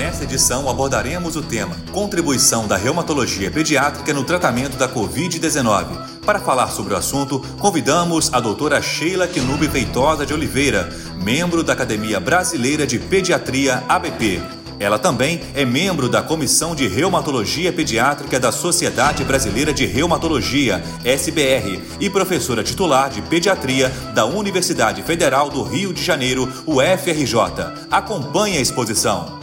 Nesta edição abordaremos o tema Contribuição da reumatologia pediátrica no tratamento da Covid-19. Para falar sobre o assunto, convidamos a doutora Sheila Quinube Feitosa de Oliveira, membro da Academia Brasileira de Pediatria ABP. Ela também é membro da Comissão de Reumatologia Pediátrica da Sociedade Brasileira de Reumatologia, SBR, e professora titular de Pediatria da Universidade Federal do Rio de Janeiro, UFRJ. Acompanhe a exposição.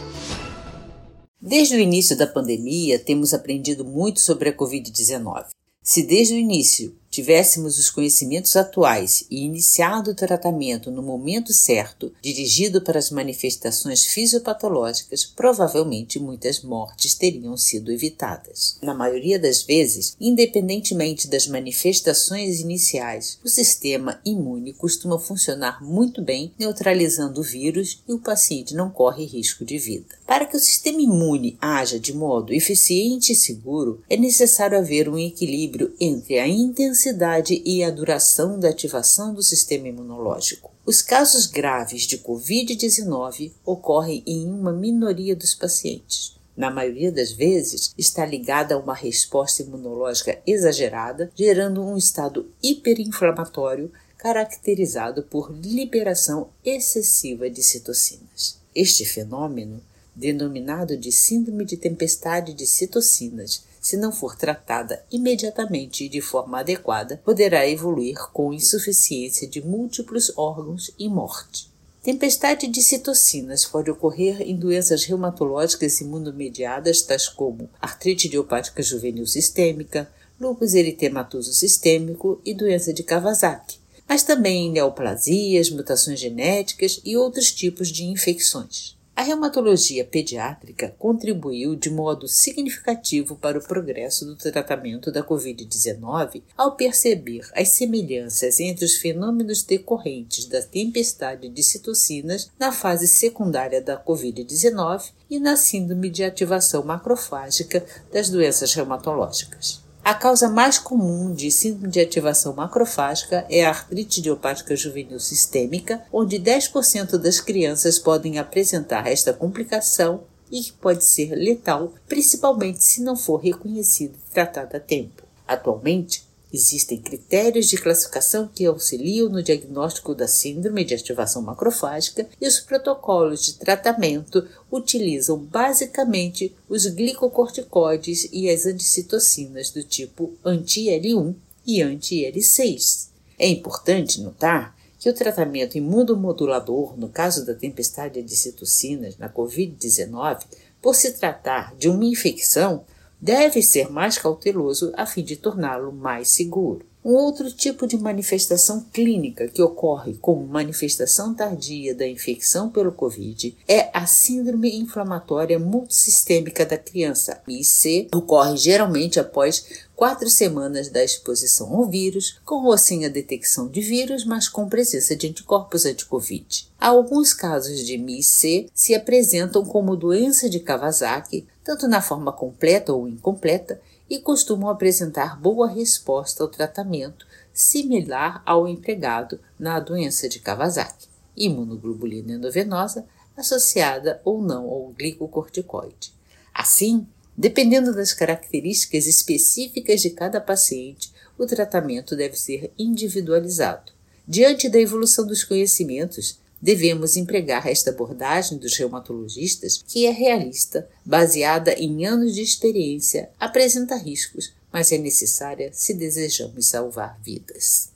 Desde o início da pandemia, temos aprendido muito sobre a Covid-19. Se desde o início tivéssemos os conhecimentos atuais e iniciado o tratamento no momento certo, dirigido para as manifestações fisiopatológicas, provavelmente muitas mortes teriam sido evitadas. Na maioria das vezes, independentemente das manifestações iniciais, o sistema imune costuma funcionar muito bem, neutralizando o vírus e o paciente não corre risco de vida. Para que o sistema imune haja de modo eficiente e seguro, é necessário haver um equilíbrio entre a intensidade intensidade e a duração da ativação do sistema imunológico. Os casos graves de Covid-19 ocorrem em uma minoria dos pacientes. Na maioria das vezes, está ligada a uma resposta imunológica exagerada, gerando um estado hiperinflamatório caracterizado por liberação excessiva de citocinas. Este fenômeno, denominado de Síndrome de Tempestade de Citocinas, se não for tratada imediatamente e de forma adequada, poderá evoluir com insuficiência de múltiplos órgãos e morte. Tempestade de citocinas pode ocorrer em doenças reumatológicas imunomediadas, tais como artrite idiopática juvenil sistêmica, lúpus eritematoso sistêmico e doença de Kawasaki, mas também em neoplasias, mutações genéticas e outros tipos de infecções. A reumatologia pediátrica contribuiu de modo significativo para o progresso do tratamento da Covid-19 ao perceber as semelhanças entre os fenômenos decorrentes da tempestade de citocinas na fase secundária da Covid-19 e na síndrome de ativação macrofágica das doenças reumatológicas. A causa mais comum de síndrome de ativação macrofágica é a artrite idiopática juvenil sistêmica, onde 10% das crianças podem apresentar esta complicação e que pode ser letal, principalmente se não for reconhecida e tratada a tempo. Atualmente, Existem critérios de classificação que auxiliam no diagnóstico da síndrome de ativação macrofágica e os protocolos de tratamento utilizam basicamente os glicocorticoides e as anticitocinas do tipo anti-L1 e anti-L6. É importante notar que o tratamento imunomodulador, no caso da tempestade de citocinas na COVID-19, por se tratar de uma infecção, deve ser mais cauteloso a fim de torná-lo mais seguro. Um outro tipo de manifestação clínica que ocorre como manifestação tardia da infecção pelo Covid é a Síndrome Inflamatória Multissistêmica da Criança, IC, ocorre geralmente após quatro semanas da exposição ao vírus, com ou sem a detecção de vírus, mas com presença de anticorpos anti-Covid. Alguns casos de MIC se apresentam como doença de Kawasaki, tanto na forma completa ou incompleta, e costumam apresentar boa resposta ao tratamento, similar ao empregado na doença de Kawasaki, imunoglobulina endovenosa associada ou não ao glicocorticoide. Assim, dependendo das características específicas de cada paciente, o tratamento deve ser individualizado. Diante da evolução dos conhecimentos, Devemos empregar esta abordagem dos reumatologistas, que é realista, baseada em anos de experiência, apresenta riscos, mas é necessária se desejamos salvar vidas.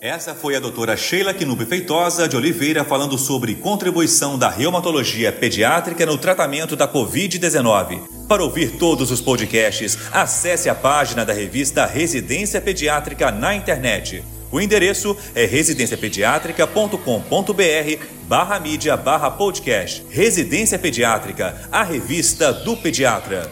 Essa foi a doutora Sheila Quinube Feitosa de Oliveira falando sobre contribuição da reumatologia pediátrica no tratamento da Covid-19. Para ouvir todos os podcasts, acesse a página da revista Residência Pediátrica na internet o endereço é residenciapediatrica.com.br barra mídia barra podcast. Residência Pediátrica, a revista do pediatra.